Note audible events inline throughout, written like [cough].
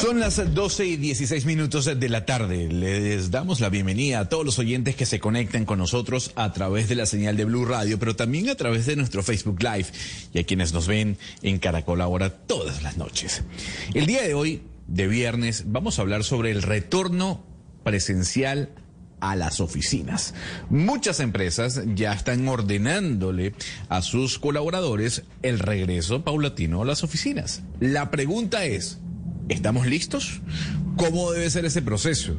Son las 12 y 16 minutos de la tarde. Les damos la bienvenida a todos los oyentes que se conectan con nosotros a través de la señal de Blue Radio, pero también a través de nuestro Facebook Live y a quienes nos ven en Caracol ahora todas las noches. El día de hoy, de viernes, vamos a hablar sobre el retorno presencial a las oficinas. Muchas empresas ya están ordenándole a sus colaboradores el regreso paulatino a las oficinas. La pregunta es, ¿Estamos listos? ¿Cómo debe ser ese proceso?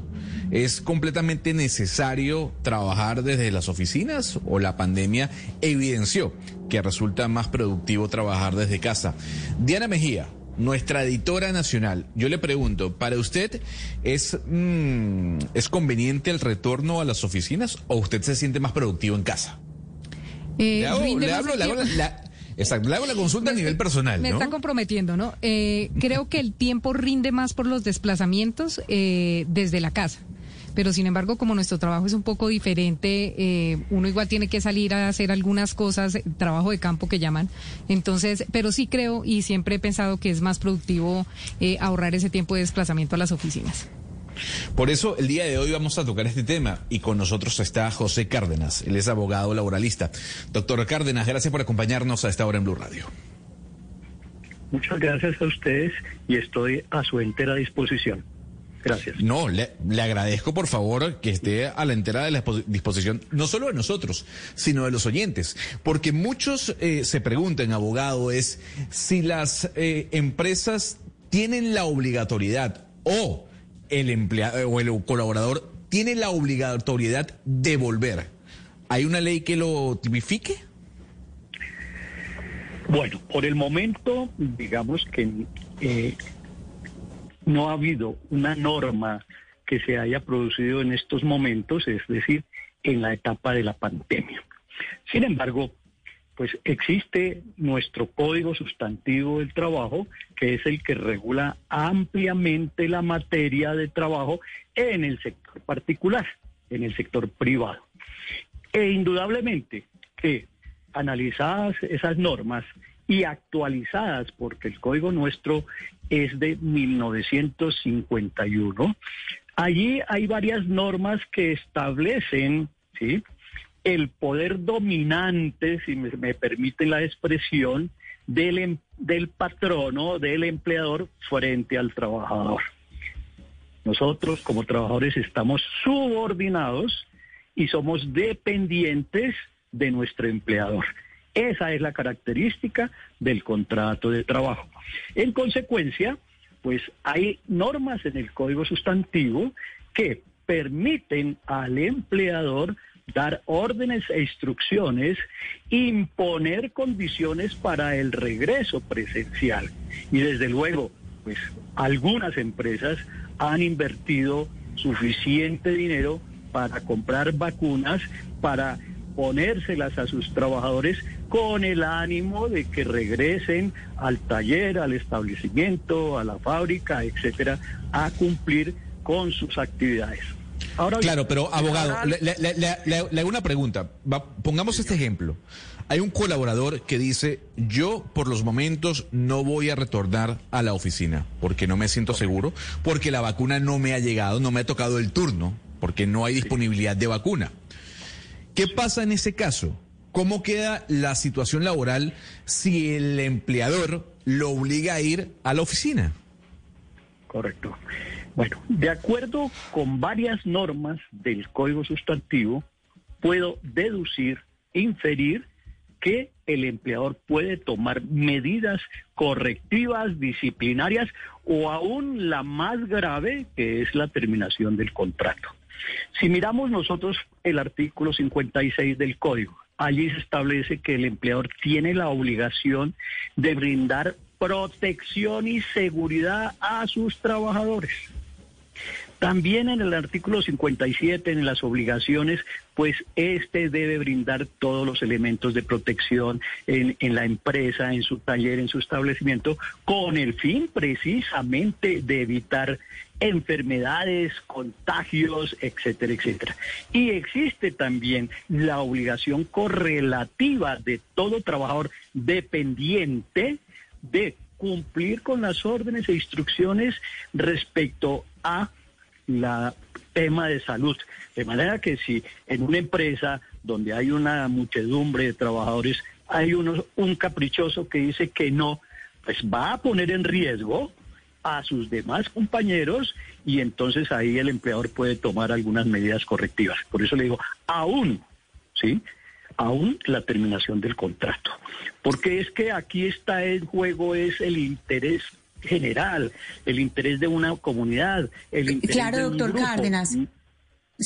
¿Es completamente necesario trabajar desde las oficinas o la pandemia evidenció que resulta más productivo trabajar desde casa? Diana Mejía, nuestra editora nacional, yo le pregunto, ¿para usted es, mm, ¿es conveniente el retorno a las oficinas o usted se siente más productivo en casa? Eh, le hago, le hablo- el le hago tiempo. la- exacto, le hago la consulta a nivel personal, Me ¿no? están comprometiendo, ¿no? Eh, creo que el tiempo rinde más por los desplazamientos eh, desde la casa. Pero sin embargo, como nuestro trabajo es un poco diferente, eh, uno igual tiene que salir a hacer algunas cosas, trabajo de campo que llaman. Entonces, pero sí creo y siempre he pensado que es más productivo eh, ahorrar ese tiempo de desplazamiento a las oficinas. Por eso el día de hoy vamos a tocar este tema y con nosotros está José Cárdenas, él es abogado laboralista. Doctor Cárdenas, gracias por acompañarnos a esta hora en Blue Radio. Muchas gracias a ustedes y estoy a su entera disposición. Gracias. No, le, le agradezco por favor que esté a la entera de la disposición, no solo de nosotros, sino de los oyentes, porque muchos eh, se preguntan, abogado, es si las eh, empresas tienen la obligatoriedad o el empleado o el colaborador tiene la obligatoriedad de volver. ¿Hay una ley que lo tipifique? Bueno, por el momento, digamos que eh, no ha habido una norma que se haya producido en estos momentos, es decir, en la etapa de la pandemia. Sin embargo, pues existe nuestro Código Sustantivo del Trabajo, que es el que regula ampliamente la materia de trabajo en el sector particular, en el sector privado. E indudablemente que analizadas esas normas y actualizadas, porque el código nuestro es de 1951, allí hay varias normas que establecen, ¿sí? El poder dominante, si me, permiten la expresión, del, em- del patrono, del empleador frente al trabajador. Nosotros como trabajadores estamos subordinados y somos dependientes de nuestro empleador. Esa es la característica del contrato de trabajo. En consecuencia, pues hay normas en el Código Sustantivo que permiten al empleador dar órdenes e instrucciones, imponer condiciones para el regreso presencial. Y desde luego, pues algunas empresas han invertido suficiente dinero para comprar vacunas, para ponérselas a sus trabajadores con el ánimo de que regresen al taller, al establecimiento, a la fábrica, etcétera, a cumplir con sus actividades. Ahora Claro, pero abogado, le, le- le- le- le- le hago una pregunta. Va- pongamos este ejemplo. Hay un colaborador que dice, yo por los momentos no voy a retornar a la oficina porque no me siento seguro, porque la vacuna no me ha llegado, no me ha tocado el turno, porque no hay disponibilidad de vacuna. ¿Qué pasa en ese caso? ¿Cómo queda la situación laboral si el empleador lo obliga a ir a la oficina? Correcto. Bueno, de acuerdo con varias normas del Código Sustantivo, puedo deducir, inferir que el empleador puede tomar medidas correctivas, disciplinarias o aún la más grave, que es la terminación del contrato. Si miramos nosotros el artículo 56 del Código, allí se establece que el empleador tiene la obligación de brindar protección y seguridad a sus trabajadores. También en el artículo 57, en las obligaciones, pues este debe brindar todos los elementos de protección en, la empresa, en su taller, en su establecimiento, con el fin precisamente de evitar enfermedades, contagios, etcétera, etcétera. Y existe también la obligación correlativa de todo trabajador dependiente de cumplir con las órdenes e instrucciones respecto a la tema de salud. De manera que si en una empresa donde hay una muchedumbre de trabajadores hay uno, un caprichoso que dice que no, pues va a poner en riesgo a sus demás compañeros y entonces ahí el empleador puede tomar algunas medidas correctivas. Por eso le digo, aún, ¿sí? Aún la terminación del contrato. Porque es que aquí está en juego es el interés general, el interés de una comunidad, el interés claro, de doctor grupo. Cárdenas.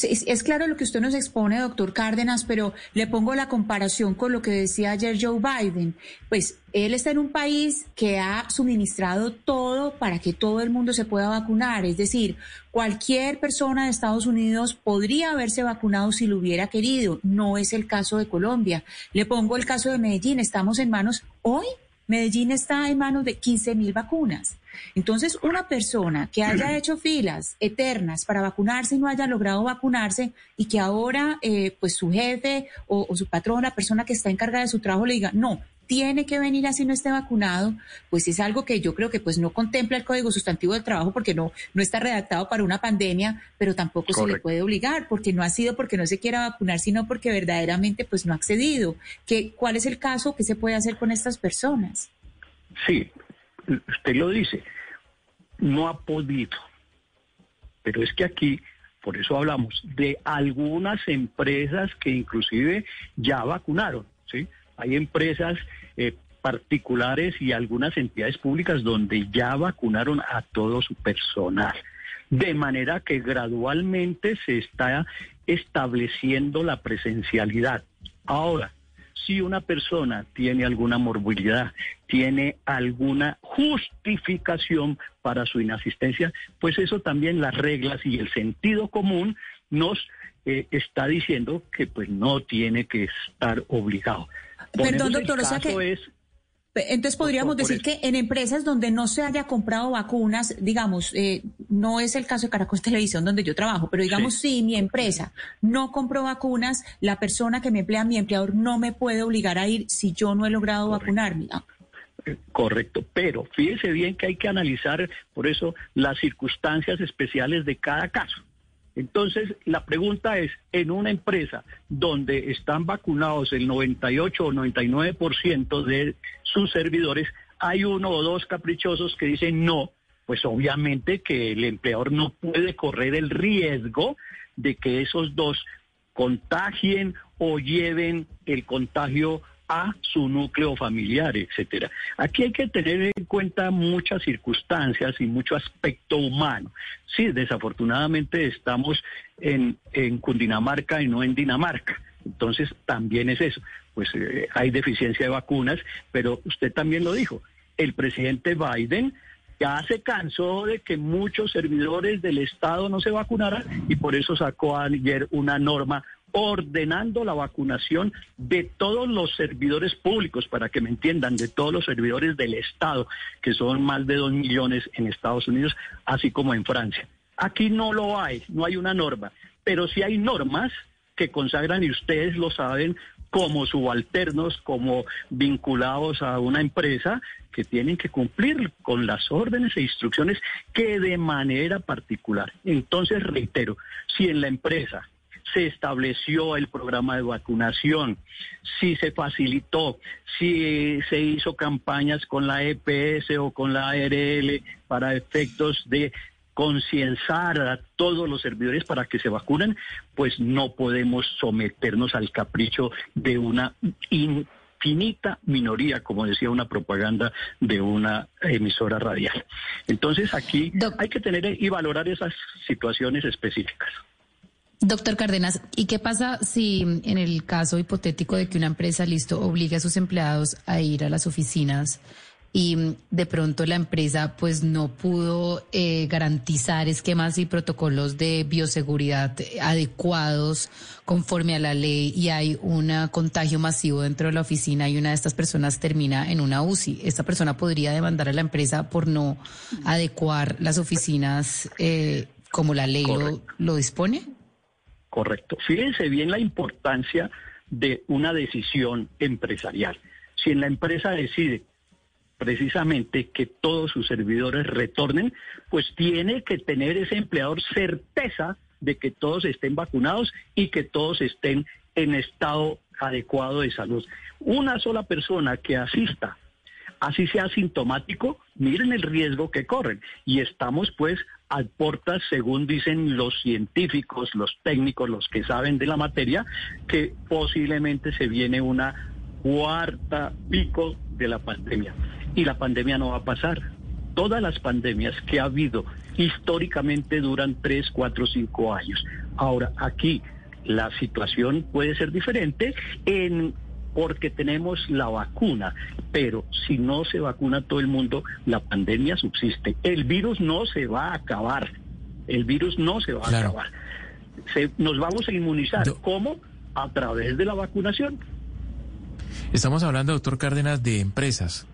Es, es, claro lo que usted nos expone, doctor Cárdenas, pero le pongo la comparación con lo que decía ayer Joe Biden. Pues él está en un país que ha suministrado todo para que todo el mundo se pueda vacunar. Es decir, cualquier persona de Estados Unidos podría haberse vacunado si lo hubiera querido. No es el caso de Colombia. Le pongo el caso de Medellín. Estamos en manos hoy Medellín está en manos de 15 mil vacunas. Entonces, una persona que haya [clears throat] hecho filas eternas para vacunarse y no haya logrado vacunarse y que ahora, eh, pues su jefe o, o su patrón, la persona que está encargada de su trabajo, le diga, no, tiene que venir así no esté vacunado, pues es algo que yo creo que pues no contempla el Código Sustantivo del Trabajo porque no, no está redactado para una pandemia, pero tampoco Correcto. se le puede obligar porque no ha sido porque no se quiera vacunar, sino porque verdaderamente pues no ha accedido. ¿Qué, ¿Cuál es el caso? ¿Qué se puede hacer con estas personas? Sí, usted lo dice, no ha podido, pero es que aquí por eso hablamos de algunas empresas que inclusive ya vacunaron, ¿sí? Hay empresas eh, particulares y algunas entidades públicas donde ya vacunaron a todo su personal. De manera que gradualmente se está estableciendo la presencialidad. Ahora, si una persona tiene alguna morbilidad, tiene alguna justificación para su inasistencia, pues eso también las reglas y el sentido común nos eh, está diciendo que pues no tiene que estar obligado. Perdón, doctor, o sea que... Es, entonces podríamos decir que en empresas donde no se haya comprado vacunas, digamos, eh, no es el caso de Caracol [laughs] Televisión donde yo trabajo, pero digamos sí. si mi empresa no compró vacunas, la persona que me emplea, mi empleador, no me puede obligar a ir si yo no he logrado Correcto. vacunarme. Correcto, pero fíjese bien que hay que analizar por eso las circunstancias especiales de cada caso. Entonces, la pregunta es, en una empresa donde están vacunados el 98 o 99% de sus servidores, hay uno o dos caprichosos que dicen no, pues obviamente que el empleador no puede correr el riesgo de que esos dos contagien o lleven el contagio a su núcleo familiar, etcétera. Aquí hay que tener en cuenta muchas circunstancias y mucho aspecto humano. Sí, desafortunadamente estamos en, en Cundinamarca y no en Dinamarca. Entonces también es eso. Pues eh, hay deficiencia de vacunas, pero usted también lo dijo. El presidente Biden ya se cansó de que muchos servidores del Estado no se vacunaran y por eso sacó ayer una norma ordenando la vacunación de todos los servidores públicos, para que me entiendan, de todos los servidores del Estado, que son más de dos millones en Estados Unidos, así como en Francia. Aquí no lo hay, no hay una norma, pero sí hay normas que consagran, y ustedes lo saben, como subalternos, como vinculados a una empresa, que tienen que cumplir con las órdenes e instrucciones que de manera particular. Entonces, reitero, si en la empresa se estableció el programa de vacunación, si se facilitó, si se hizo campañas con la EPS o con la ARL para efectos de concienciar a todos los servidores para que se vacunen, pues no podemos someternos al capricho de una infinita minoría, como decía una propaganda de una emisora radial. Entonces aquí hay que tener y valorar esas situaciones específicas. Doctor Cárdenas, ¿y qué pasa si en el caso hipotético de que una empresa, listo, obligue a sus empleados a ir a las oficinas y de pronto la empresa pues no pudo eh, garantizar esquemas y protocolos de bioseguridad adecuados conforme a la ley y hay un contagio masivo dentro de la oficina y una de estas personas termina en una UCI? ¿Esta persona podría demandar a la empresa por no adecuar las oficinas eh, como la ley lo, lo dispone? Correcto. Fíjense bien la importancia de una decisión empresarial. Si en la empresa decide precisamente que todos sus servidores retornen, pues tiene que tener ese empleador certeza de que todos estén vacunados y que todos estén en estado adecuado de salud. Una sola persona que asista así sea sintomático, miren el riesgo que corren. Y estamos pues a puertas, según dicen los científicos, los técnicos, los que saben de la materia, que posiblemente se viene una cuarta pico de la pandemia. Y la pandemia no va a pasar. Todas las pandemias que ha habido históricamente duran tres, cuatro, cinco años. Ahora, aquí la situación puede ser diferente en porque tenemos la vacuna, pero si no se vacuna todo el mundo, la pandemia subsiste. El virus no se va a acabar, el virus no se va a acabar. nos vamos a inmunizar. ¿Cómo? A través de la vacunación. Estamos hablando, doctor Cárdenas, de empresas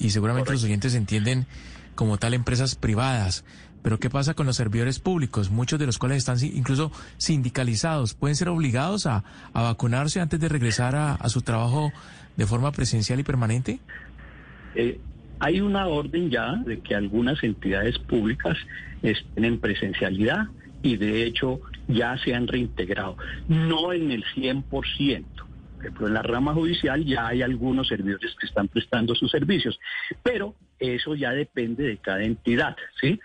y seguramente los oyentes entienden como tal empresas privadas. Pero ¿qué pasa con los servidores públicos? Muchos de los cuales están incluso sindicalizados. ¿Pueden ser obligados a, vacunarse antes de regresar a, su trabajo de forma presencial y permanente? Eh, hay una orden ya de que algunas entidades públicas estén en presencialidad y de hecho ya se han reintegrado. No en el 100%. Por ejemplo, en la rama judicial ya hay algunos servidores que están prestando sus servicios, pero eso ya depende de cada entidad, ¿sí?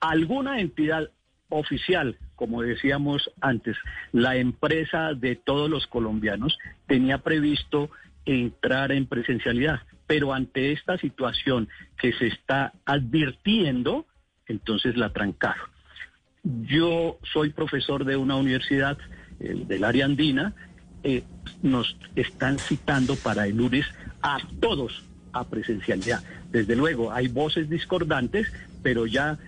Alguna entidad oficial, como decíamos antes, la empresa de todos los colombianos tenía previsto entrar en presencialidad, pero ante esta situación que se está advirtiendo, entonces la trancaron. Yo soy profesor de una universidad del área andina, eh, nos están citando para el lunes a todos a presencialidad. Desde luego, hay voces discordantes, pero ya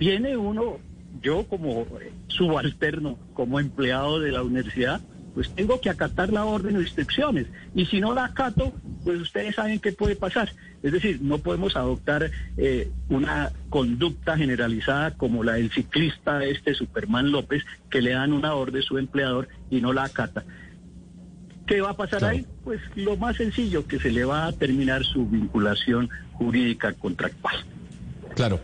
tiene uno, yo como subalterno, como empleado de la universidad, pues tengo que acatar la orden de instrucciones. Y si no la acato, pues ustedes saben qué puede pasar. Es decir, no podemos adoptar eh, una conducta generalizada como la del ciclista este Superman López, que le dan una orden a su empleador y no la acata. ¿Qué va a pasar ahí? Pues lo más sencillo, que se le va a terminar su vinculación jurídica contractual. Claro.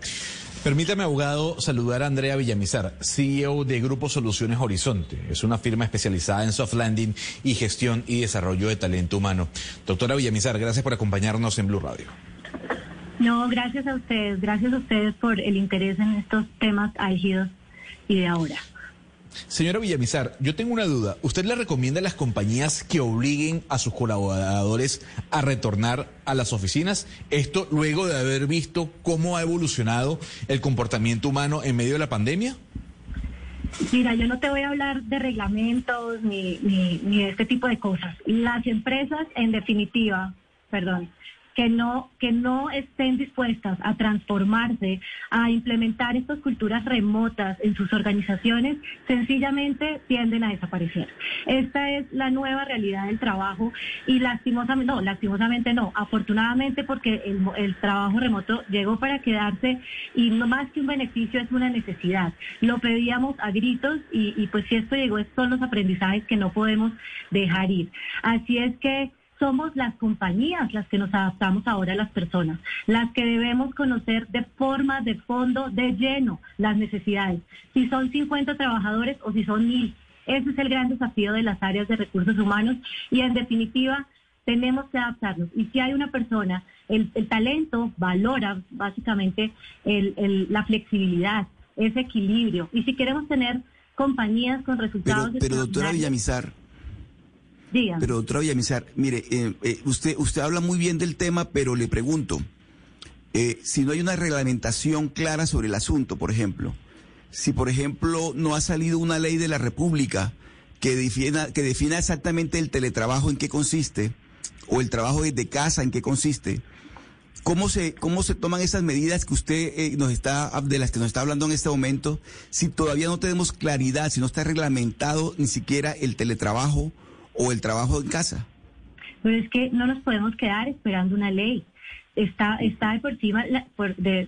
Permítame, abogado, saludar a Andrea Villamizar, CEO de Grupo Soluciones Horizonte. Es una firma especializada en soft landing y gestión y desarrollo de talento humano. Doctora Villamizar, gracias por acompañarnos en Blue Radio. No, gracias a ustedes, gracias a ustedes por el interés en estos temas álgidos y de ahora. Señora Villamizar, yo tengo una duda. ¿Usted le recomienda a las compañías que obliguen a sus colaboradores a retornar a las oficinas? Esto luego de haber visto cómo ha evolucionado el comportamiento humano en medio de la pandemia. Mira, yo no te voy a hablar de reglamentos ni, ni, ni de este tipo de cosas. Las empresas, en definitiva, perdón, que no, que no estén dispuestas a transformarse, a implementar estas culturas remotas en sus organizaciones, sencillamente tienden a desaparecer. Esta es la nueva realidad del trabajo y lastimosamente, no, lastimosamente no, afortunadamente porque el, trabajo remoto llegó para quedarse y no más que un beneficio es una necesidad. Lo pedíamos a gritos y, y pues si esto llegó son los aprendizajes que no podemos dejar ir. Así es que somos las compañías las que nos adaptamos ahora a las personas, las que debemos conocer de forma, de fondo, de lleno las necesidades, si son 50 trabajadores o si son mil. Ese es el gran desafío de las áreas de recursos humanos y en definitiva tenemos que adaptarnos. Y si hay una persona, el, talento valora básicamente la flexibilidad, ese equilibrio. Y si queremos tener compañías con resultados... Pero, pero doctora Villamizar, Dígame. pero doctora Villamizar, mire, eh, eh, usted, usted habla muy bien del tema, pero le pregunto, eh, si no hay una reglamentación clara sobre el asunto, por ejemplo, si por ejemplo no ha salido una ley de la República que defina, que defina exactamente el teletrabajo en qué consiste, o el trabajo desde casa en qué consiste, ¿Cómo se, ¿Cómo se toman esas medidas que usted eh, nos está, de las que nos está hablando en este momento, si todavía no tenemos claridad, si no está reglamentado ni siquiera el teletrabajo o el trabajo en casa? Pero es que no nos podemos quedar esperando una ley está, está de por encima de, pues, de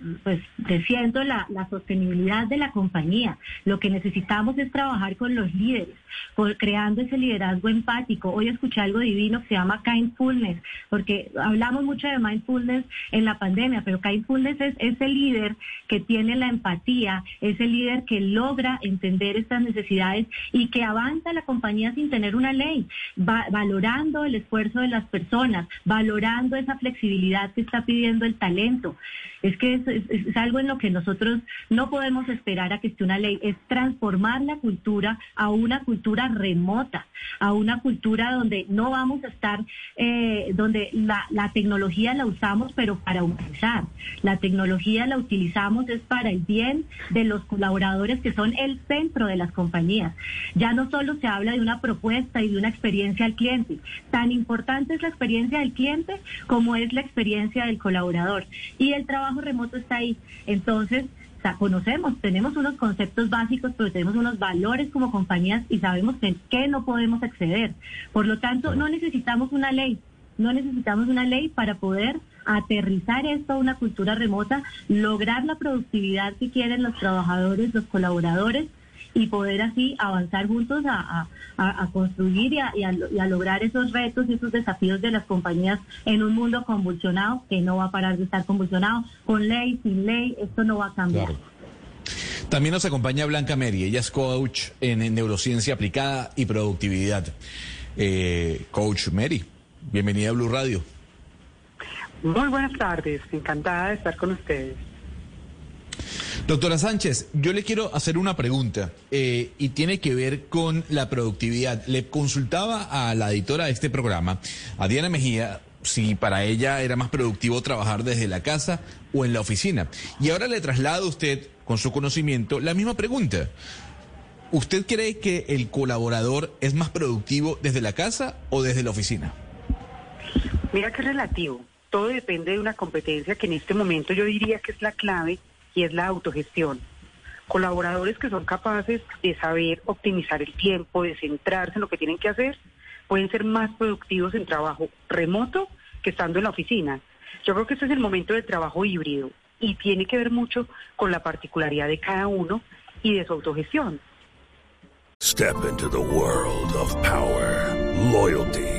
la, la, sostenibilidad de la compañía. Lo que necesitamos es trabajar con los líderes, creando ese liderazgo empático. Hoy escuché algo divino que se llama kindfulness, porque hablamos mucho de mindfulness en la pandemia, pero kindfulness es ese líder que tiene la empatía, ese líder que logra entender estas necesidades y que avanza la compañía sin tener una ley, valorando el esfuerzo de las personas, valorando esa flexibilidad que está pidiendo el talento. Es que es, algo en lo que nosotros no podemos esperar a que esté una ley, es transformar la cultura a una cultura remota, a una cultura donde no vamos a estar, eh, donde la, la tecnología la usamos pero para humanizar. La tecnología la utilizamos es para el bien de los colaboradores que son el centro de las compañías. Ya no solo se habla de una propuesta y de una experiencia al cliente, tan importante es la experiencia del cliente como es la experiencia del colaborador. Y el trabajo remoto está ahí. Entonces, conocemos, tenemos unos conceptos básicos, pero tenemos unos valores como compañías y sabemos en qué no podemos acceder. Por lo tanto, no necesitamos una ley, no necesitamos una ley para poder aterrizar esto a una cultura remota, lograr la productividad que quieren los trabajadores, los colaboradores y poder así avanzar juntos a, construir y, a, lograr esos retos y esos desafíos de las compañías en un mundo convulsionado que no va a parar de estar convulsionado. Con ley, sin ley, esto no va a cambiar. También nos acompaña Blanca Meri, ella es coach en, neurociencia aplicada y productividad. Eh, coach Mary, bienvenida a Blue Radio. Muy buenas tardes, encantada de estar con ustedes. Doctora Sánchez, yo le quiero hacer una pregunta eh, y tiene que ver con la productividad. Le consultaba a la editora de este programa, a Diana Mejía, si para ella era más productivo trabajar desde la casa o en la oficina. Y ahora le traslado a usted, con su conocimiento, la misma pregunta. ¿Usted cree que el colaborador es más productivo desde la casa o desde la oficina? Mira que relativo. Todo depende de una competencia que en este momento yo diría que es la clave y es la autogestión. Colaboradores que son capaces de saber optimizar el tiempo, de centrarse en lo que tienen que hacer, pueden ser más productivos en trabajo remoto que estando en la oficina. Yo creo que este es el momento del trabajo híbrido y tiene que ver mucho con la particularidad de cada uno y de su autogestión. Step into the world of power, loyalty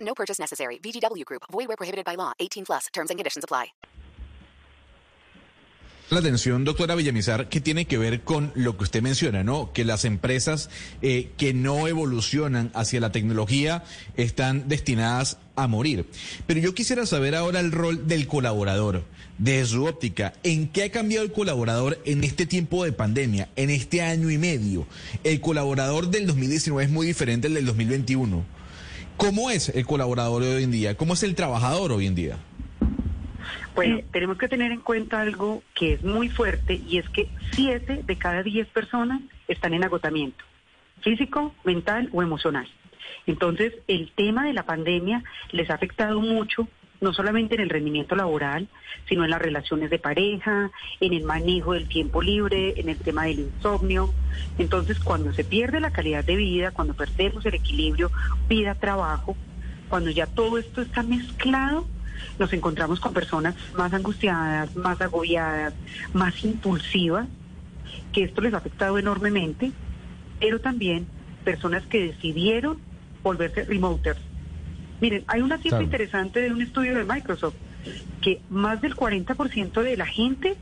No purchase necessary. VGW Group. Void where prohibited by law. 18 plus. Terms and conditions apply. la atención, doctora Villamizar, que tiene que ver con lo que usted menciona, ¿no? Que las empresas eh, que no evolucionan hacia la tecnología están destinadas a morir. Pero yo quisiera saber ahora el rol del colaborador, de su óptica. ¿En qué ha cambiado el colaborador en este tiempo de pandemia, en este año y medio? El colaborador del 2019 es muy diferente al del 2021. ¿Cómo es el colaborador hoy en día? ¿Cómo es el trabajador hoy en día? Bueno, tenemos que tener en cuenta algo que es muy fuerte y es que siete de cada diez personas están en agotamiento, físico, mental o emocional. Entonces, el tema de la pandemia les ha afectado mucho, no solamente en el rendimiento laboral, sino en las relaciones de pareja, en el manejo del tiempo libre, en el tema del insomnio. Entonces, cuando se pierde la calidad de vida, cuando perdemos el equilibrio vida-trabajo, cuando ya todo esto está mezclado, nos encontramos con personas más angustiadas, más agobiadas, más impulsivas, que esto les ha afectado enormemente, pero también personas que decidieron volverse remoters. Miren, hay una cifra interesante de un estudio de Microsoft, que más del 40% de la gente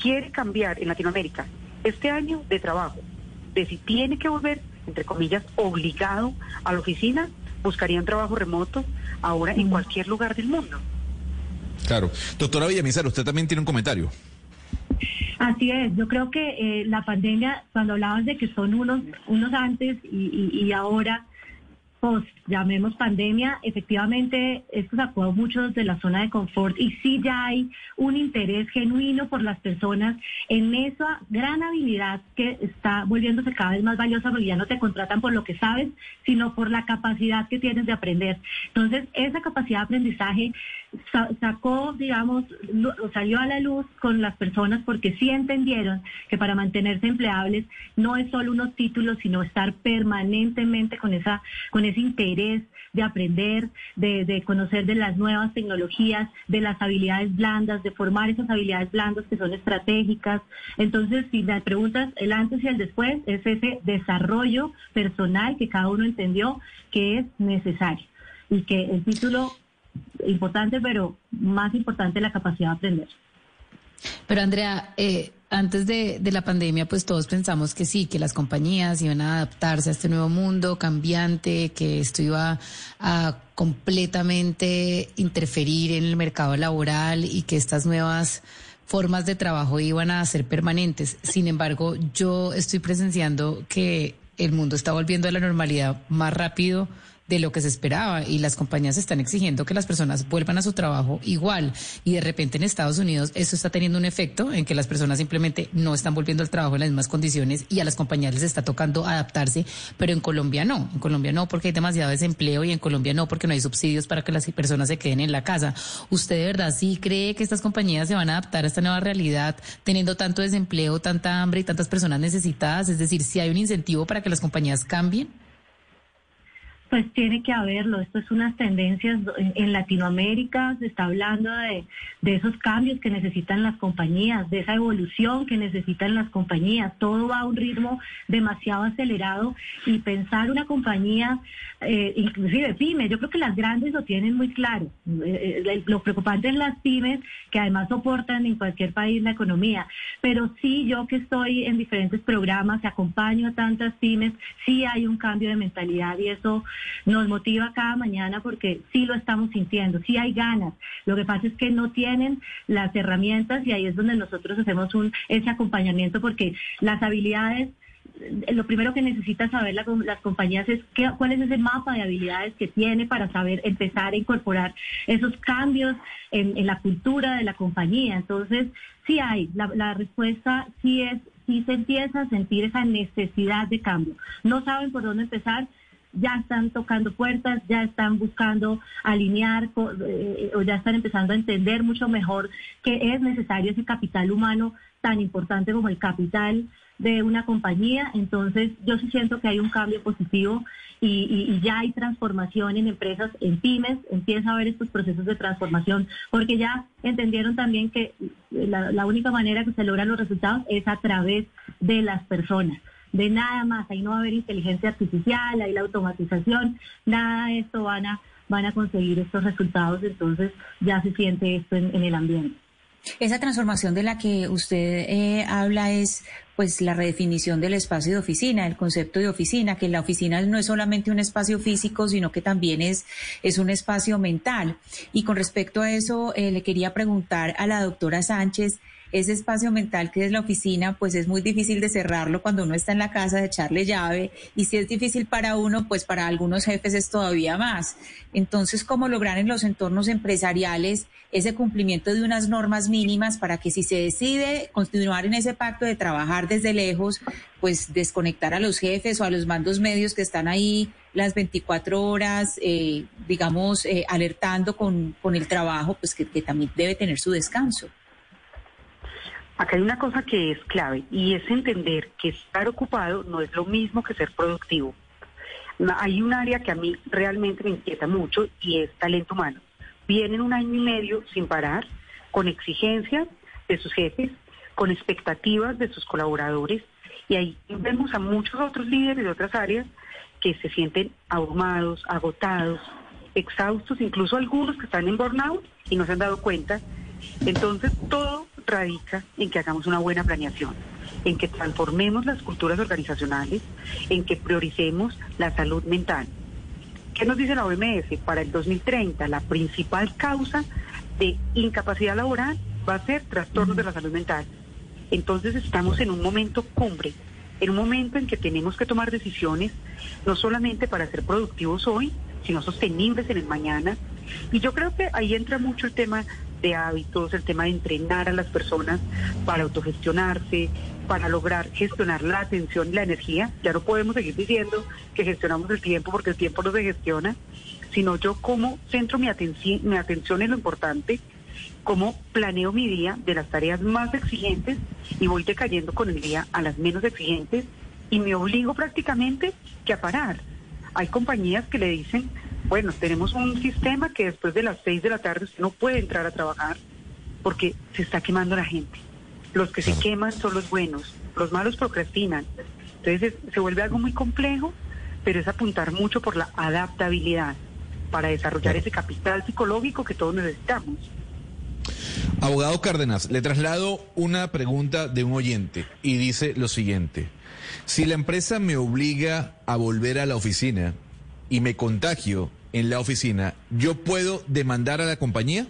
quiere cambiar en Latinoamérica este año de trabajo, de si tiene que volver, entre comillas, obligado a la oficina, buscaría un trabajo remoto ahora en cualquier lugar del mundo. Claro. Doctora Villamizar, usted también tiene un comentario. Así es, yo creo que eh, la pandemia, cuando hablabas de que son unos, unos antes y, y ahora, llamemos pandemia, efectivamente esto sacó a muchos de la zona de confort y sí ya hay un interés genuino por las personas en esa gran habilidad que está volviéndose cada vez más valiosa porque ya no te contratan por lo que sabes, sino por la capacidad que tienes de aprender. Entonces, esa capacidad de aprendizaje sacó, digamos, salió a la luz con las personas porque sí entendieron que para mantenerse empleables no es solo unos títulos, sino estar permanentemente con esa con ese interés de aprender, de, conocer de las nuevas tecnologías, de las habilidades blandas, de formar esas habilidades blandas que son estratégicas. Entonces, si me preguntas el antes y el después, es ese desarrollo personal que cada uno entendió que es necesario y que el título importante, pero más importante la capacidad de aprender. Pero Andrea, eh, antes de, la pandemia, pues todos pensamos que sí, que las compañías iban a adaptarse a este nuevo mundo cambiante, que esto iba a completamente interferir en el mercado laboral y que estas nuevas formas de trabajo iban a ser permanentes. Sin embargo, yo estoy presenciando que el mundo está volviendo a la normalidad más rápido de lo que se esperaba y las compañías están exigiendo que las personas vuelvan a su trabajo igual y de repente en Estados Unidos eso está teniendo un efecto en que las personas simplemente no están volviendo al trabajo en las mismas condiciones y a las compañías les está tocando adaptarse, pero en Colombia no, en Colombia no porque hay demasiado desempleo y en Colombia no porque no hay subsidios para que las personas se queden en la casa. ¿Usted de verdad sí cree que estas compañías se van a adaptar a esta nueva realidad teniendo tanto desempleo, tanta hambre y tantas personas necesitadas? Es decir, si hay un incentivo para que las compañías cambien. Pues tiene que haberlo. Esto es unas tendencias en, Latinoamérica. Se está hablando de, esos cambios que necesitan las compañías, de esa evolución que necesitan las compañías. Todo va a un ritmo demasiado acelerado y pensar una compañía, eh, inclusive pymes, yo creo que las grandes lo tienen muy claro. Eh, eh, lo preocupante es las pymes que además soportan en cualquier país la economía. Pero sí, yo que estoy en diferentes programas, acompaño a tantas pymes, sí hay un cambio de mentalidad y eso nos motiva cada mañana porque sí lo estamos sintiendo, sí hay ganas. Lo que pasa es que no tienen las herramientas y ahí es donde nosotros hacemos un, ese acompañamiento porque las habilidades lo primero que necesita saber las compañías es qué, cuál es ese mapa de habilidades que tiene para saber empezar a incorporar esos cambios en, la cultura de la compañía. Entonces, sí hay, la, la respuesta sí es, sí se empieza a sentir esa necesidad de cambio. No saben por dónde empezar, ya están tocando puertas, ya están buscando alinear eh, o ya están empezando a entender mucho mejor que es necesario ese capital humano tan importante como el capital de una compañía. Entonces, yo sí siento que hay un cambio positivo y, ya hay transformación en empresas, en pymes, empieza a haber estos procesos de transformación, porque ya entendieron también que la, única manera que se logran los resultados es a través de las personas de nada más, ahí no va a haber inteligencia artificial, ahí la automatización, nada de esto van a, van a conseguir estos resultados, entonces ya se siente esto en, el ambiente. Esa transformación de la que usted eh, habla es pues la redefinición del espacio de oficina, el concepto de oficina, que la oficina no es solamente un espacio físico, sino que también es, es un espacio mental. Y con respecto a eso, eh, le quería preguntar a la doctora Sánchez, ese espacio mental que es la oficina, pues es muy difícil de cerrarlo cuando uno está en la casa, de echarle llave, y si es difícil para uno, pues para algunos jefes es todavía más. Entonces, ¿cómo lograr en los entornos empresariales ese cumplimiento de unas normas mínimas para que si se decide continuar en ese pacto de trabajar desde lejos, pues desconectar a los jefes o a los mandos medios que están ahí las 24 horas, eh, digamos, eh, alertando con, con el trabajo, pues que también debe tener su descanso? Acá hay una cosa que es clave y es entender que estar ocupado no es lo mismo que ser productivo. Hay un área que a mí realmente me inquieta mucho y es talento humano. Vienen un año y medio sin parar, con exigencias de sus jefes, con expectativas de sus colaboradores Y ahí vemos a muchos otros líderes de otras áreas que se sienten abrumados, agotados, exhaustos, incluso algunos que están en y no se han dado cuenta. Entonces, todo radica en que hagamos una buena planeación, en que transformemos las culturas organizacionales, en que prioricemos la salud mental. ¿Qué nos dice la OMS? Para el 2030, la principal causa de incapacidad laboral va a ser trastornos de la salud mental. Entonces estamos en un momento cumbre, en un momento en que tenemos que tomar decisiones no solamente para ser productivos hoy, sino sostenibles en el mañana. Y yo creo que ahí entra mucho el tema de hábitos, el tema de entrenar a las personas para autogestionarse, para lograr gestionar la atención y la energía. Ya no podemos seguir diciendo que gestionamos el tiempo porque el tiempo no se gestiona, sino yo cómo centro mi atención, mi atención en lo importante, cómo planeo mi día de las tareas más exigentes y voy decayendo con el día a las menos exigentes y me obligo prácticamente que a parar. Hay compañías que le dicen, bueno, tenemos un sistema que después de las seis de la tarde usted no puede entrar a trabajar porque se está quemando la gente. Los que se queman son los buenos, los malos procrastinan. Entonces se vuelve algo muy complejo, pero es apuntar mucho por la adaptabilidad para desarrollar ese capital psicológico que todos necesitamos. Abogado Cárdenas, le traslado una pregunta de un oyente y dice lo siguiente. Si la empresa me obliga a volver a la oficina y me contagio en la oficina, ¿yo puedo demandar a la compañía?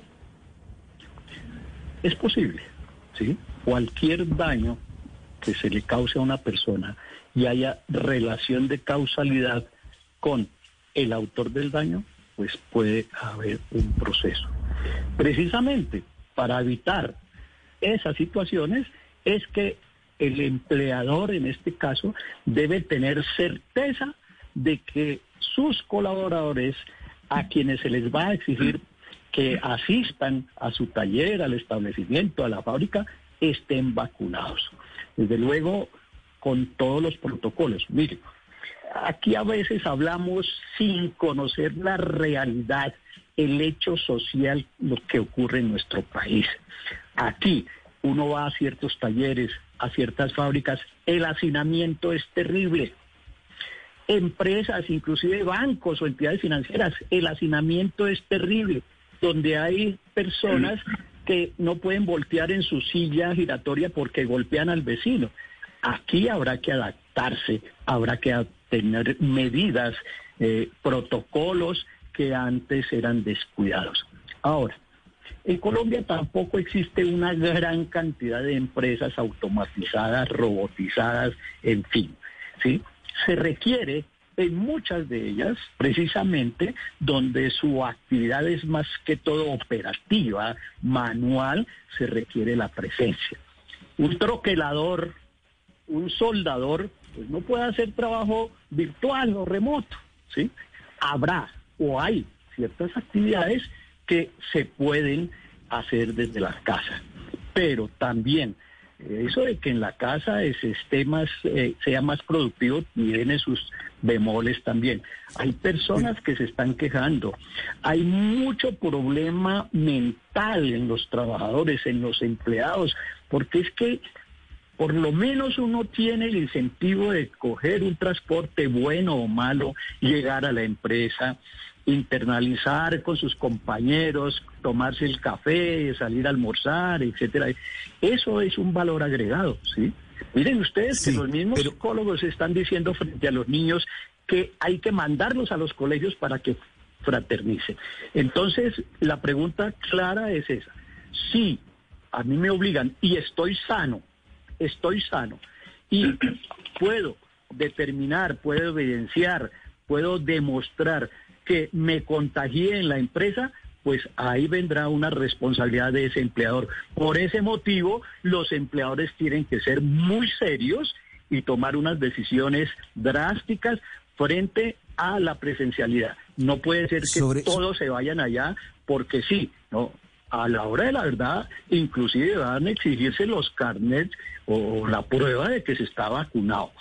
Es posible, ¿sí? Cualquier daño que se le cause a una persona y haya relación de causalidad con el autor del daño, pues puede haber un proceso. Precisamente para evitar esas situaciones es que el empleador en este caso debe tener certeza de que sus colaboradores a quienes se les va a exigir que asistan a su taller, al establecimiento, a la fábrica, estén vacunados. Desde luego, con todos los protocolos. Mire, aquí a veces hablamos sin conocer la realidad, el hecho social, lo que ocurre en nuestro país. Aquí uno va a ciertos talleres, a ciertas fábricas, el hacinamiento es terrible. Empresas, inclusive bancos o entidades financieras, el hacinamiento es terrible, donde hay personas que no pueden voltear en su silla giratoria porque golpean al vecino. Aquí habrá que adaptarse, habrá que tener medidas, eh, protocolos que antes eran descuidados. Ahora, en Colombia tampoco existe una gran cantidad de empresas automatizadas, robotizadas, en fin, ¿sí? Se requiere en muchas de ellas, precisamente, donde su actividad es más que todo operativa, manual, se requiere la presencia. Un troquelador, un soldador, pues no puede hacer trabajo virtual o remoto, ¿sí? Habrá o hay ciertas actividades que se pueden hacer desde las casas. Pero también eso de que en la casa esté más, eh, sea más productivo tiene sus bemoles también. Hay personas que se están quejando. Hay mucho problema mental en los trabajadores, en los empleados, porque es que por lo menos uno tiene el incentivo de coger un transporte bueno o malo, llegar a la empresa, internalizar con sus compañeros, tomarse el café, salir a almorzar, etcétera. Eso es un valor agregado, ¿sí? Miren ustedes que los mismos psicólogos están diciendo frente a los niños que hay que mandarlos a los colegios para que fraternicen. Entonces, la pregunta clara es esa. Si a mí me obligan y estoy sano, estoy sano y puedo determinar, puedo evidenciar, puedo demostrar que me contagié en la empresa, pues ahí vendrá una responsabilidad de ese empleador. Por ese motivo, los empleadores tienen que ser muy serios y tomar unas decisiones drásticas frente a la presencialidad. No puede ser que todos se vayan allá porque sí, no. A la hora de la verdad, inclusive van a exigirse los carnets o la prueba de que se está vacunado.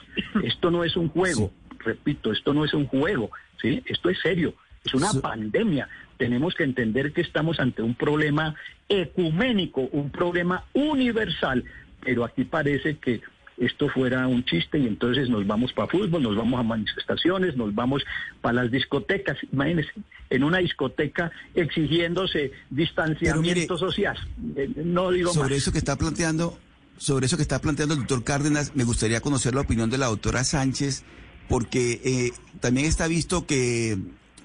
Esto no es un juego, repito, esto no es un juego, ¿sí? Esto es serio, es una pandemia. Tenemos que entender que estamos ante un problema ecuménico, un problema universal, pero aquí parece que esto fuera un chiste y entonces nos vamos para fútbol, nos vamos a manifestaciones, nos vamos para las discotecas. Imagínense, en una discoteca exigiéndose distanciamiento social. Eh, no digo sobre eso que está planteando, sobre eso que está planteando el doctor Cárdenas, me gustaría conocer la opinión de la doctora Sánchez, porque eh, también está visto que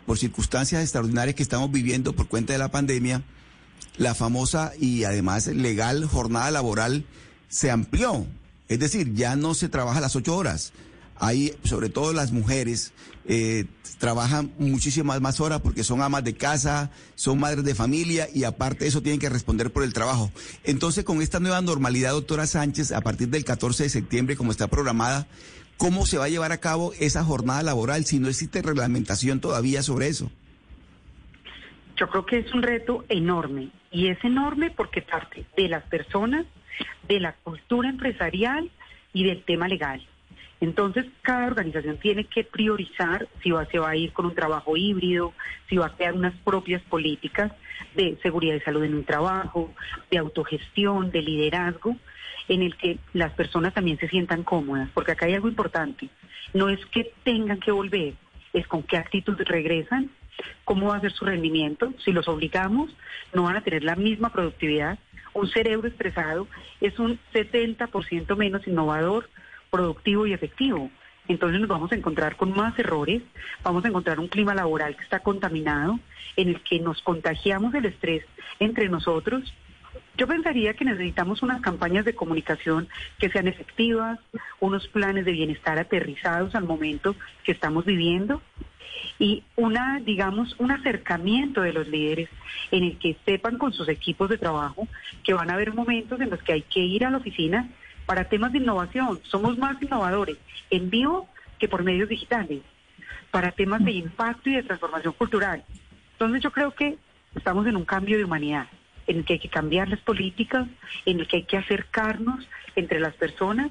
por circunstancias extraordinarias que estamos viviendo por cuenta de la pandemia, la famosa y además legal jornada laboral se amplió. Es decir, ya no se trabaja las ocho horas. Hay, sobre todo las mujeres, eh, trabajan muchísimas más horas porque son amas de casa, son madres de familia y aparte eso tienen que responder por el trabajo. Entonces, con esta nueva normalidad, doctora Sánchez, a partir del 14 de septiembre, como está programada, ¿cómo se va a llevar a cabo esa jornada laboral si no existe reglamentación todavía sobre eso? Yo creo que es un reto enorme y es enorme porque parte de las personas, de la cultura empresarial y del tema legal. Entonces, cada organización tiene que priorizar si va, se va a ir con un trabajo híbrido, si va a crear unas propias políticas de seguridad y salud en un trabajo, de autogestión, de liderazgo, en el que las personas también se sientan cómodas, porque acá hay algo importante. No es que tengan que volver, es con qué actitud regresan cómo va a ser su rendimiento. Si los obligamos, no van a tener la misma productividad. Un cerebro estresado es un 70% menos innovador, productivo y efectivo. Entonces nos vamos a encontrar con más errores, vamos a encontrar un clima laboral que está contaminado, en el que nos contagiamos el estrés entre nosotros. Yo pensaría que necesitamos unas campañas de comunicación que sean efectivas, unos planes de bienestar aterrizados al momento que estamos viviendo y una, digamos, un acercamiento de los líderes en el que sepan con sus equipos de trabajo que van a haber momentos en los que hay que ir a la oficina para temas de innovación. Somos más innovadores en vivo que por medios digitales, para temas de impacto y de transformación cultural. Entonces yo creo que estamos en un cambio de humanidad, en el que hay que cambiar las políticas, en el que hay que acercarnos entre las personas,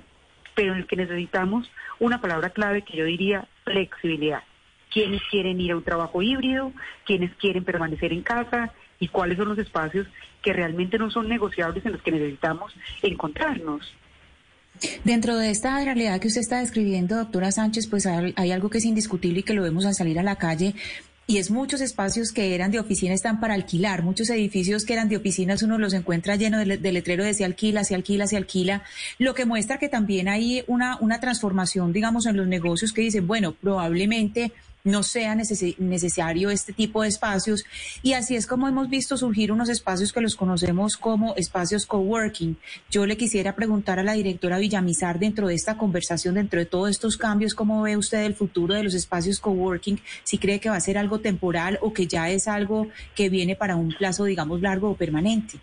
pero en el que necesitamos una palabra clave que yo diría flexibilidad. Quiénes quieren ir a un trabajo híbrido, quiénes quieren permanecer en casa y cuáles son los espacios que realmente no son negociables en los que necesitamos encontrarnos. Dentro de esta realidad que usted está describiendo, doctora Sánchez, pues hay algo que es indiscutible y que lo vemos al salir a la calle y es muchos espacios que eran de oficina están para alquilar, muchos edificios que eran de oficinas uno los encuentra lleno de, letrero de se alquila, se alquila, se alquila, lo que muestra que también hay una, una transformación, digamos, en los negocios que dicen, bueno, probablemente no sea necesario este tipo de espacios. Y así es como hemos visto surgir unos espacios que los conocemos como espacios coworking. Yo le quisiera preguntar a la directora Villamizar, dentro de esta conversación, dentro de todos estos cambios, ¿cómo ve usted el futuro de los espacios coworking? Si cree que va a ser algo temporal o que ya es algo que viene para un plazo, digamos, largo o permanente.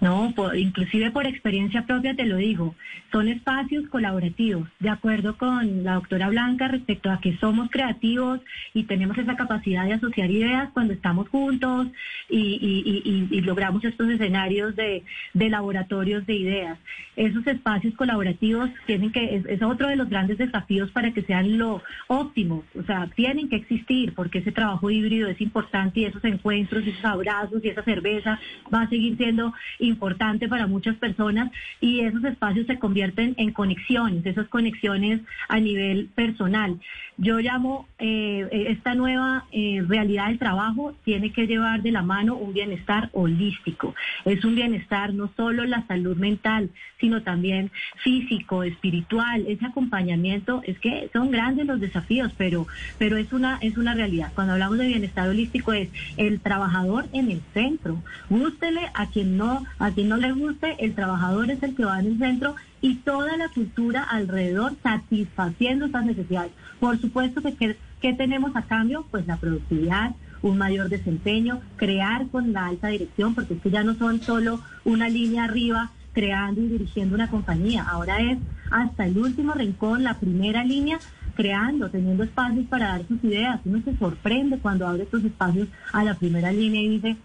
No, inclusive por experiencia propia te lo digo, son espacios colaborativos, de acuerdo con la doctora Blanca respecto a que somos creativos y tenemos esa capacidad de asociar ideas cuando estamos juntos y, logramos estos escenarios de, laboratorios de ideas. Esos espacios colaborativos tienen que, es, otro de los grandes desafíos para que sean lo óptimo, o sea, tienen que existir porque ese trabajo híbrido es importante y esos encuentros, esos abrazos y esa cerveza va a seguir siendo importante para muchas personas y esos espacios se convierten en conexiones, esas conexiones a nivel personal. Yo llamo eh, esta nueva eh, realidad del trabajo tiene que llevar de la mano un bienestar holístico. Es un bienestar no solo la salud mental, sino también físico, espiritual, ese acompañamiento. Es que son grandes los desafíos, pero, pero es una es una realidad. Cuando hablamos de bienestar holístico es el trabajador en el centro. Gústele a quien no a quien no le guste, el trabajador es el que va en el centro y toda la cultura alrededor satisfaciendo esas necesidades. Por supuesto que ¿qué tenemos a cambio? Pues la productividad, un mayor desempeño, crear con la alta dirección, porque es que ya no son solo una línea arriba creando y dirigiendo una compañía, ahora es hasta el último rincón, la primera línea, creando, teniendo espacios para dar sus ideas. Uno se sorprende cuando abre estos espacios a la primera línea y dice,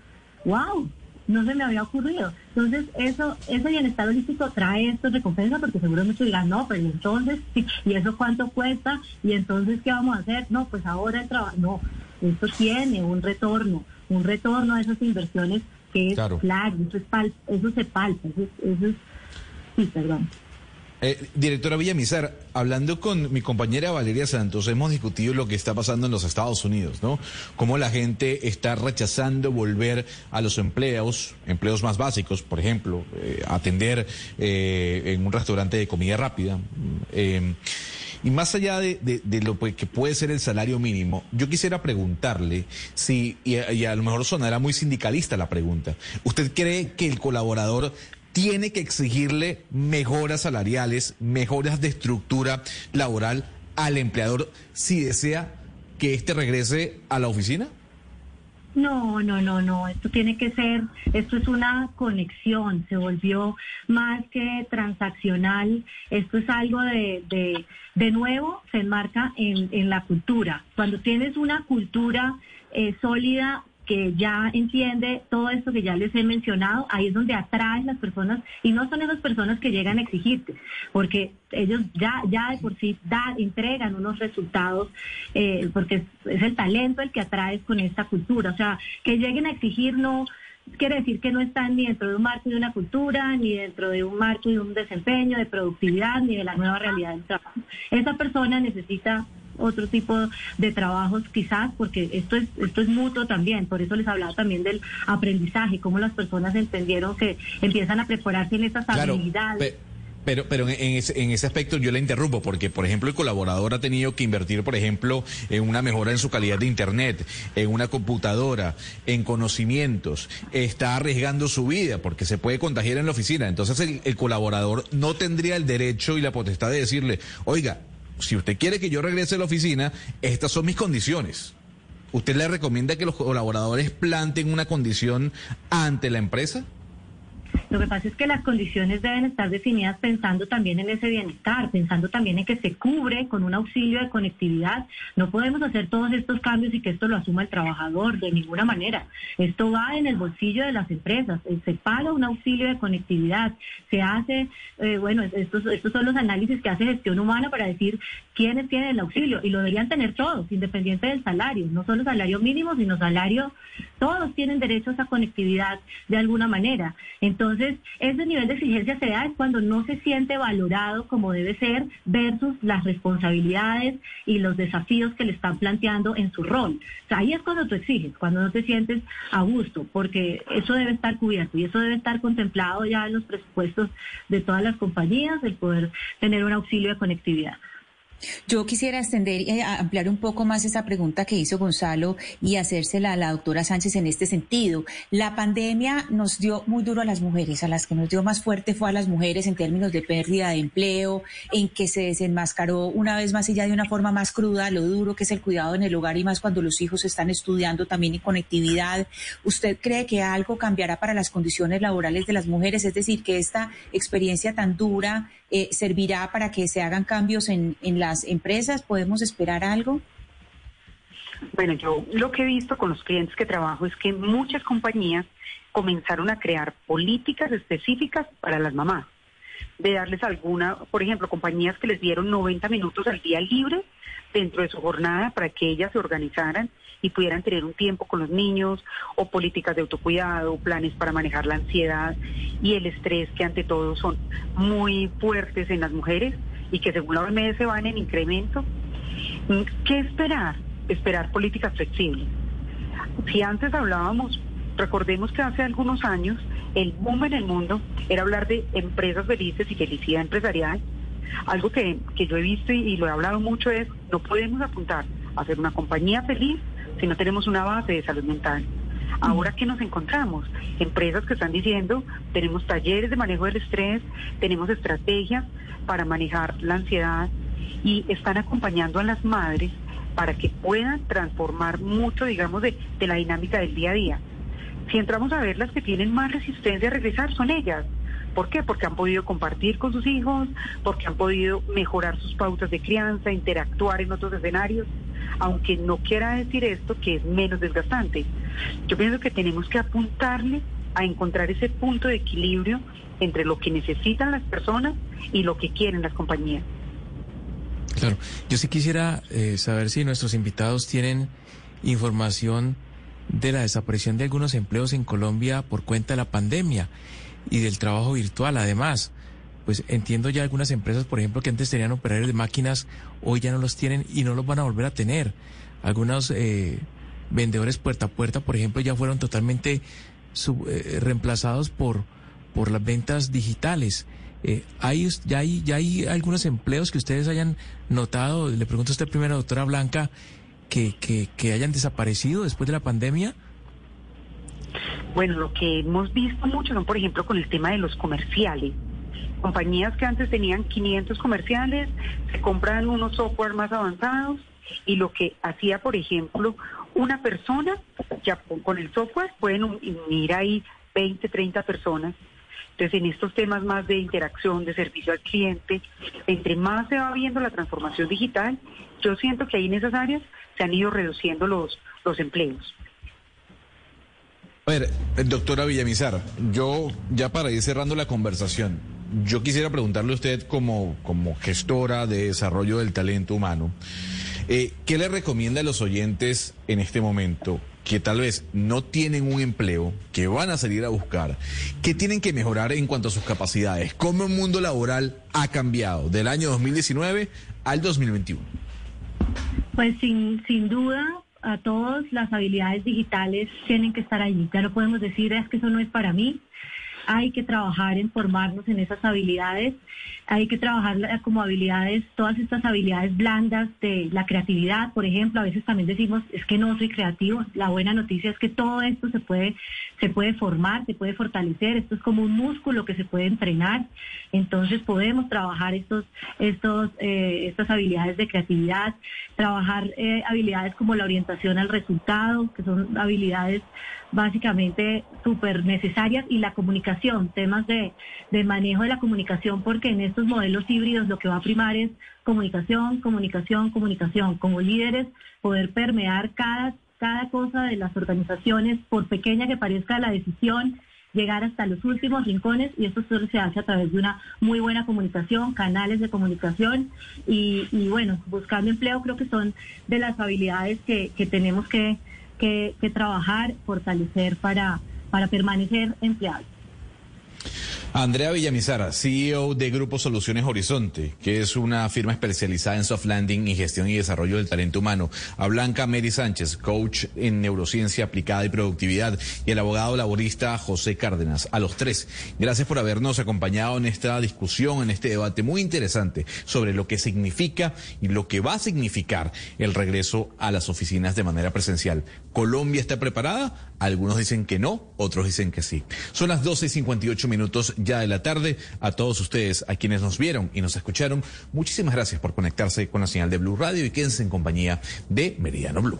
wow, no se me había ocurrido. Entonces, eso, ese bienestar holístico trae esto recompensa porque seguro muchos dirán, no, pero entonces, ¿y eso cuánto cuesta? ¿Y entonces qué vamos a hacer? No, pues ahora el trabajo, no, esto tiene un retorno, un retorno a esas inversiones que es claro, eso, es eso se palpa, eso, eso es, sí, perdón. Eh, directora Villamizar, hablando con mi compañera Valeria Santos, hemos discutido lo que está pasando en los Estados Unidos, ¿no? Cómo la gente está rechazando volver a los empleos, empleos más básicos, por ejemplo, eh, atender eh, en un restaurante de comida rápida. y más allá de, lo que puede ser el salario mínimo, yo quisiera preguntarle si, y a lo mejor sonará muy sindicalista la pregunta, ¿usted cree que el colaborador tiene que exigirle mejoras salariales, mejoras de estructura laboral al empleador si desea que éste regrese a la oficina? No, no, no, no. Esto tiene que ser, esto es una conexión, se volvió más que transaccional. Esto es algo de, de, de nuevo, se enmarca en, en la cultura. Cuando tienes una cultura eh, sólida, que ya entiende todo esto que ya les he mencionado, ahí es donde atraen las personas y no son esas personas que llegan a exigirte, porque ellos ya, ya de por sí da, entregan unos resultados, eh, porque es, el talento el que atraes con esta cultura. O sea, que lleguen a exigir no quiere decir que no están ni dentro de un marco de una cultura, ni dentro de un marco de un desempeño, de productividad, ni de la nueva realidad del trabajo. Esa persona necesita otro tipo de trabajos quizás, porque esto es, esto es mutuo también, por eso les hablaba también del aprendizaje, cómo las personas entendieron que empiezan a prepararse en estas habilidades. Pero, pero en ese, en ese aspecto yo le interrumpo, porque, por ejemplo, el colaborador ha tenido que invertir, por ejemplo, en una mejora en su calidad de Internet, en una computadora, en conocimientos. Está arriesgando su vida porque se puede contagiar en la oficina. Entonces, el, el colaborador no tendría el derecho y la potestad de decirle, oiga, si usted quiere que yo regrese a la oficina, estas son mis condiciones. ¿Usted le recomienda que los colaboradores planten una condición ante la empresa? Lo que pasa es que las condiciones deben estar definidas pensando también en ese bienestar, pensando también en que se cubre con un auxilio de conectividad. No podemos hacer todos estos cambios y que esto lo asuma el trabajador de ninguna manera. Esto va en el bolsillo de las empresas. Eh, se paga un auxilio de conectividad. Se hace, eh, bueno, estos, estos son los análisis que hace gestión humana para decir quiénes tienen el auxilio y lo deberían tener todos, independiente del salario, no solo salario mínimo, sino salario, todos tienen derecho a esa conectividad de alguna manera. Entonces, ese nivel de exigencia se da cuando no se siente valorado como debe ser versus las responsabilidades y los desafíos que le están planteando en su rol. ahí es cuando tú exiges, cuando no te sientes a gusto, porque eso debe estar cubierto y eso debe estar contemplado ya en los presupuestos de todas las compañías, el poder tener un auxilio de conectividad. Yo quisiera extender y ampliar un poco más esa pregunta que hizo Gonzalo y hacérsela a la doctora Sánchez en este sentido. La pandemia nos dio muy duro a las mujeres, a las que nos dio más fuerte fue a las mujeres en términos de pérdida de empleo, en que se desenmascaró una vez más y ya de una forma más cruda lo duro que es el cuidado en el hogar y más cuando los hijos están estudiando también en conectividad. ¿Usted cree que algo cambiará para las condiciones laborales de las mujeres? Es decir, que esta experiencia tan dura eh, servirá para que se hagan cambios en, en las empresas? ¿Podemos esperar algo? Bueno, yo lo que he visto con los clientes que trabajo es que muchas compañías comenzaron a crear políticas específicas para las mamás, de darles alguna, por ejemplo, compañías que les dieron 90 minutos al día libre dentro de su jornada para que ellas se organizaran y pudieran tener un tiempo con los niños, o políticas de autocuidado, planes para manejar la ansiedad y el estrés que ante todo son muy fuertes en las mujeres y que según la OMS van en incremento. ¿Qué esperar? Esperar políticas flexibles. Si antes hablábamos, recordemos que hace algunos años el boom en el mundo era hablar de empresas felices y felicidad empresarial. Algo que, que yo he visto y, y lo he hablado mucho es, no podemos apuntar a ser una compañía feliz si no tenemos una base de salud mental. Ahora que nos encontramos, empresas que están diciendo, tenemos talleres de manejo del estrés, tenemos estrategias para manejar la ansiedad y están acompañando a las madres para que puedan transformar mucho, digamos, de, de la dinámica del día a día. Si entramos a ver las que tienen más resistencia a regresar, son ellas. ¿Por qué? Porque han podido compartir con sus hijos, porque han podido mejorar sus pautas de crianza, interactuar en otros escenarios, aunque no quiera decir esto que es menos desgastante. Yo pienso que tenemos que apuntarle a encontrar ese punto de equilibrio entre lo que necesitan las personas y lo que quieren las compañías. Claro, yo sí quisiera eh, saber si nuestros invitados tienen información de la desaparición de algunos empleos en Colombia por cuenta de la pandemia y del trabajo virtual además, pues entiendo ya algunas empresas, por ejemplo, que antes tenían operarios de máquinas, hoy ya no los tienen y no los van a volver a tener. Algunos eh, vendedores puerta a puerta, por ejemplo, ya fueron totalmente eh, reemplazados por, por las ventas digitales. Eh, ¿hay, ya, hay, ¿Ya hay algunos empleos que ustedes hayan notado? Le pregunto a usted primero, doctora Blanca, que, que, que hayan desaparecido después de la pandemia. Bueno, lo que hemos visto mucho son, por ejemplo, con el tema de los comerciales. Compañías que antes tenían 500 comerciales, se compran unos software más avanzados y lo que hacía, por ejemplo, una persona, ya con el software pueden unir ahí 20, 30 personas. Entonces, en estos temas más de interacción, de servicio al cliente, entre más se va viendo la transformación digital, yo siento que ahí en esas áreas se han ido reduciendo los, los empleos. A ver, doctora Villamizar, yo ya para ir cerrando la conversación, yo quisiera preguntarle a usted como, como gestora de desarrollo del talento humano, eh, ¿qué le recomienda a los oyentes en este momento que tal vez no tienen un empleo, que van a salir a buscar, que tienen que mejorar en cuanto a sus capacidades? ¿Cómo el mundo laboral ha cambiado del año 2019 al 2021? Pues sin, sin duda, a todos las habilidades digitales tienen que estar allí. Ya no podemos decir es que eso no es para mí. Hay que trabajar en formarnos en esas habilidades hay que trabajar como habilidades, todas estas habilidades blandas de la creatividad, por ejemplo, a veces también decimos, es que no soy creativo, la buena noticia es que todo esto se puede, se puede formar, se puede fortalecer, esto es como un músculo que se puede entrenar, entonces podemos trabajar estos, estos, eh, estas habilidades de creatividad, trabajar eh, habilidades como la orientación al resultado, que son habilidades básicamente súper necesarias, y la comunicación, temas de, de manejo de la comunicación, porque en estos modelos híbridos lo que va a primar es comunicación, comunicación, comunicación. Como líderes, poder permear cada, cada cosa de las organizaciones, por pequeña que parezca la decisión, llegar hasta los últimos rincones y esto solo se hace a través de una muy buena comunicación, canales de comunicación y, bueno, buscando empleo creo que son de las habilidades que, tenemos que, que, que trabajar, fortalecer para, para permanecer empleados. Andrea Villamizara, CEO de Grupo Soluciones Horizonte, que es una firma especializada en soft landing y gestión y desarrollo del talento humano. A Blanca Mary Sánchez, coach en neurociencia aplicada y productividad. Y el abogado laborista José Cárdenas. A los tres, gracias por habernos acompañado en esta discusión, en este debate muy interesante sobre lo que significa y lo que va a significar el regreso a las oficinas de manera presencial. ¿Colombia está preparada? Algunos dicen que no, otros dicen que sí. Son las 12 y 58 minutos ya de la tarde. A todos ustedes, a quienes nos vieron y nos escucharon, muchísimas gracias por conectarse con la señal de Blue Radio y quédense en compañía de Meridiano Blue.